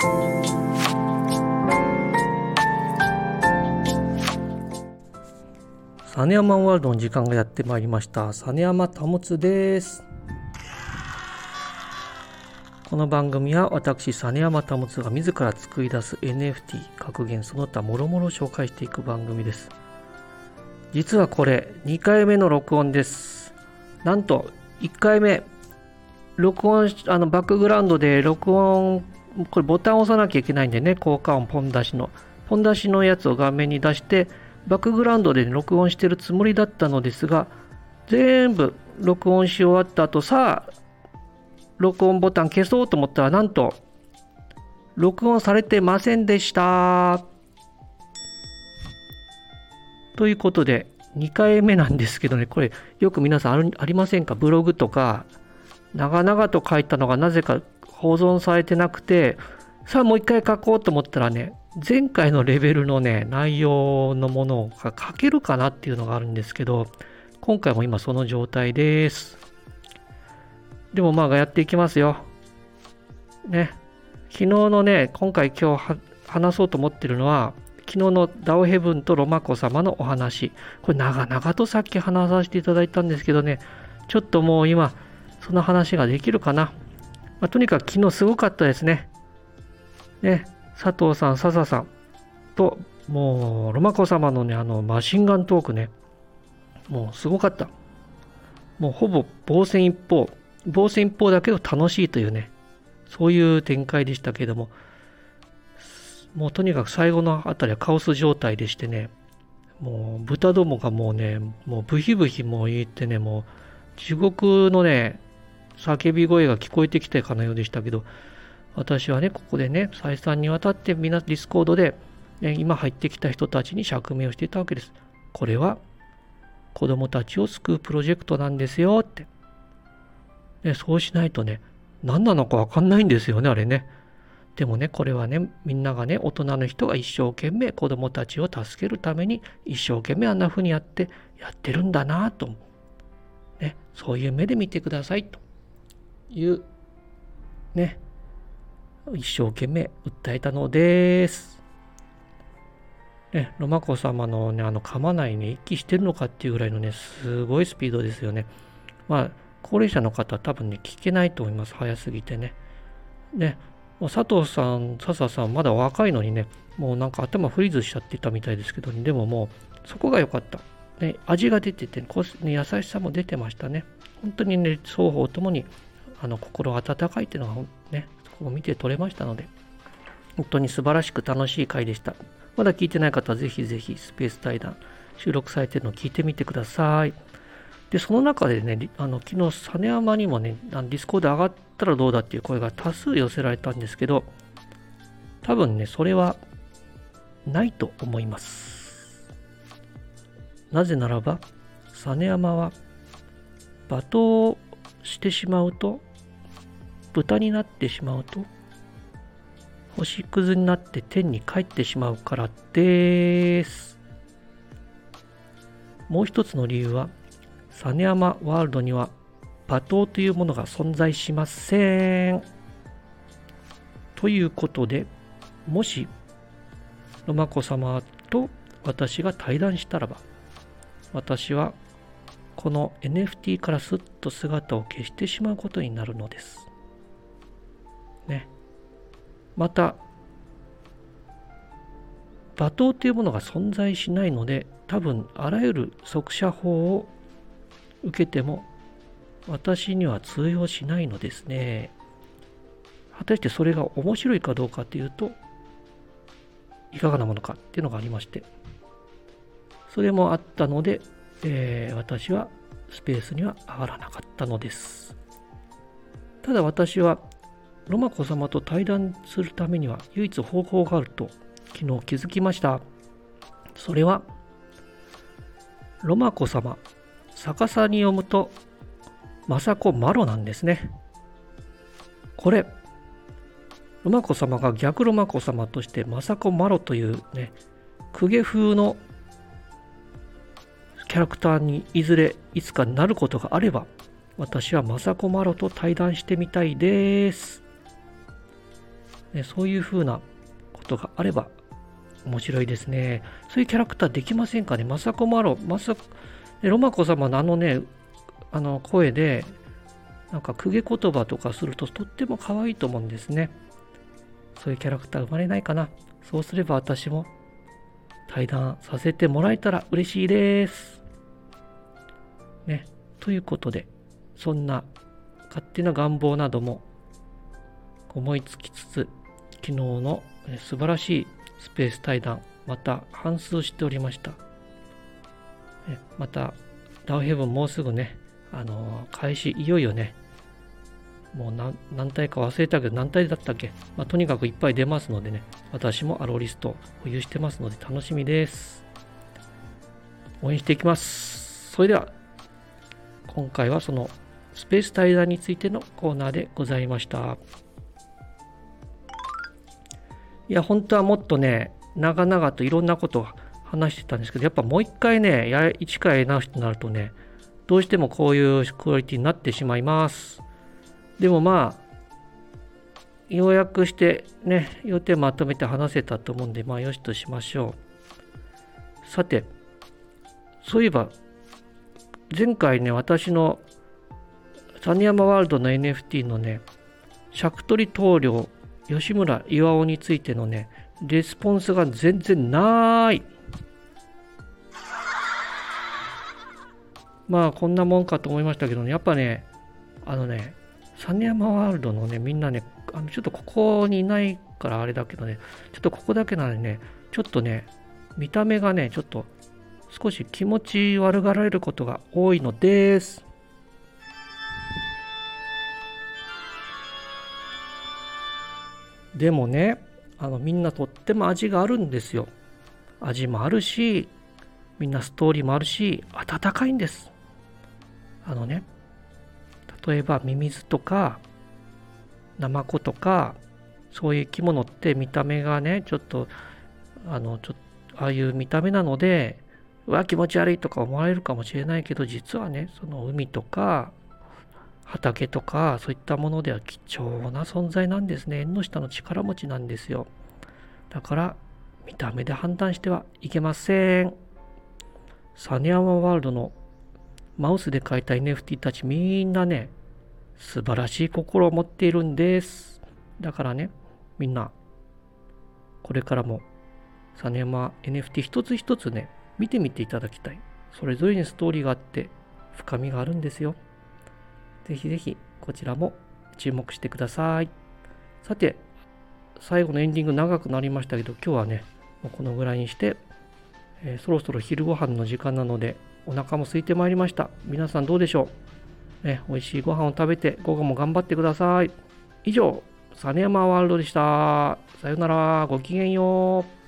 実山ワールドの時間がやってまいりました。実山保です。この番組は私実山保が自ら作り出す NFT 格言その他もろもろ紹介していく番組です。実はこれ2回目の録音です。なんと1回目録音あのバックグラウンドで録音これボタンを押さなきゃいけないんでね効果音ポン出しの。ポン出しのやつを画面に出してバックグラウンドで録音してるつもりだったのですが全部録音し終わった後さあ録音ボタン消そうと思ったらなんと録音されてませんでした。ということで2回目なんですけどねこれよく皆さんありませんか？ブログとか長々と書いたのがなぜか保存されてなくてさあもう一回書こうと思ったらね前回のレベルのね内容のものが書けるかなっていうのがあるんですけど今回も今その状態です。でもまあやっていきますよ。ね。昨日のね今回今日話そうと思ってるのは昨日のダオヘブンとロマコ様のお話。これ長々とさっき話させていただいたんですけどねちょっともう今その話ができるかな、まあ、とにかく昨日すごかったですね。ね佐藤さん、笹さんと、もう、ロマコ様のね、あの、マシンガントークね、もうすごかった。もうほぼ防戦一方、防戦一方だけど楽しいというね、そういう展開でしたけども、もうとにかく最後のあたりはカオス状態でしてね、もう豚どもがもうね、もうブヒブヒもう言ってね、もう地獄のね、叫び声が聞こえてきたかのようでしたけど、私はね、ここでね、再三にわたってみんなディスコードで、ね、今入ってきた人たちに釈明をしていたわけです。これは子供たちを救うプロジェクトなんですよって。ね、そうしないとね、何なのかわかんないんですよね、あれね。でもね、これはね、みんながね、大人の人が一生懸命子供たちを助けるために、一生懸命あんな風にやって、やってるんだなと。ね、そういう目で見てくださいという、ね、一生懸命訴えたのです。ね、ロマコ様のね、あの噛まないに一気してるのかっていうぐらいのね、すごいスピードですよね。まあ、高齢者の方は多分ね、聞けないと思います。早すぎてね。ね、もう佐藤さん、笹さん、まだ若いのにね、もうなんか頭フリーズしちゃってたみたいですけど、ね、でももう、そこが良かった。ね、味が出てて、ね、優しさも出てましたね。本当にね、双方ともにあの心温かいっていうのがね、そこを見て取れましたので、本当に素晴らしく楽しい回でした。まだ聞いてない方はぜひぜひスペース対談収録されてるのを聞いてみてください。で、その中でね、あの昨日、実山にもね、あのディスコード上がったらどうだっていう声が多数寄せられたんですけど、多分ね、それはないと思います。なぜならば、実山は罵倒してしまうと豚になってしまうと星屑になって天に帰ってしまうからです。もう一つの理由は、実山ワールドには罵倒というものが存在しません。ということで、もし、ロマコ様と私が対談したらば、私はこの NFT からすっと姿を消してしまうことになるのです。また、罵倒というものが存在しないので、多分あらゆる速射法を受けても私には通用しないのですね。果たしてそれが面白いかどうかというと、いかがなものかっていうのがありまして、それもあったので、えー、私はスペースには上がらなかったのです。ただ私はロマコ様と対談するためには唯一方法があると昨日気づきました。それは、ロマコ様、逆さに読むと、雅子マロなんですね。これ、ロマコ様が逆ロマコ様として雅子マロというね、公家風のキャラクターにいずれいつかなることがあれば、私は雅子マロと対談してみたいです。ね、そういう風なことがあれば面白いですね。そういうキャラクターできませんかね？まさこまろ、まさロマコ様のあのね、あの声で、なんか公家言葉とかするととっても可愛いと思うんですね。そういうキャラクター生まれないかな？そうすれば私も対談させてもらえたら嬉しいです。ね。ということで、そんな勝手な願望なども思いつきつつ、昨日の素晴らしいスペース対談、また反数しておりました。また、ダウヘブンもうすぐね、あの、開始、いよいよね、もう何何体か忘れたけど何体だったっけ、まあ、とにかくいっぱい出ますのでね、私もアローリスト保有してますので楽しみです。応援していきます。それでは、今回はそのスペース対談についてのコーナーでございました。いや、本当はもっとね、長々といろんなことを話してたんですけど、やっぱもう一回ね、や一からやり直しとなるとね、どうしてもこういうクオリティになってしまいます。でもまあ、要約してね、予定まとめて話せたと思うんで、まあよしとしましょう。さて、そういえば、前回ね、私の谷山ワールドの NFT のね、尺取棟梁、吉村岩尾についてのね、レスポンスが全然ない。まあ、こんなもんかと思いましたけどね、やっぱね、あのね、サ山ワールドのね、みんなね、あのちょっとここにいないからあれだけどね、ちょっとここだけなのにね、ちょっとね、見た目がね、ちょっと少し気持ち悪がられることが多いのです。でもね、あのみんなとっても味があるんですよ。味もあるし、みんなストーリーもあるし、温かいんです。あのね、例えばミミズとかナマコとかそういう生き物って見た目がねちょっとあのちょああいう見た目なのでうわ気持ち悪いとか思われるかもしれないけど実はねその海とか畑とかそういったものでは貴重な存在なんですね縁の下の力持ちなんですよだから見た目で判断してはいけませんサニアマワールドのマウスで描いた NFT たちみんなね、素晴らしい心を持っているんです。だからね、みんな、これからも、サネマ NFT 一つ一つね、見てみていただきたい。それぞれにストーリーがあって、深みがあるんですよ。ぜひぜひ、こちらも注目してください。さて、最後のエンディング長くなりましたけど、今日はね、もうこのぐらいにして、えー、そろそろ昼ご飯の時間なので、お腹も空いてまいりました。皆さんどうでしょう？ね、美味しいご飯を食べて午後も頑張ってください。以上、実山ワールドでした。さよなら、ごきげんよう。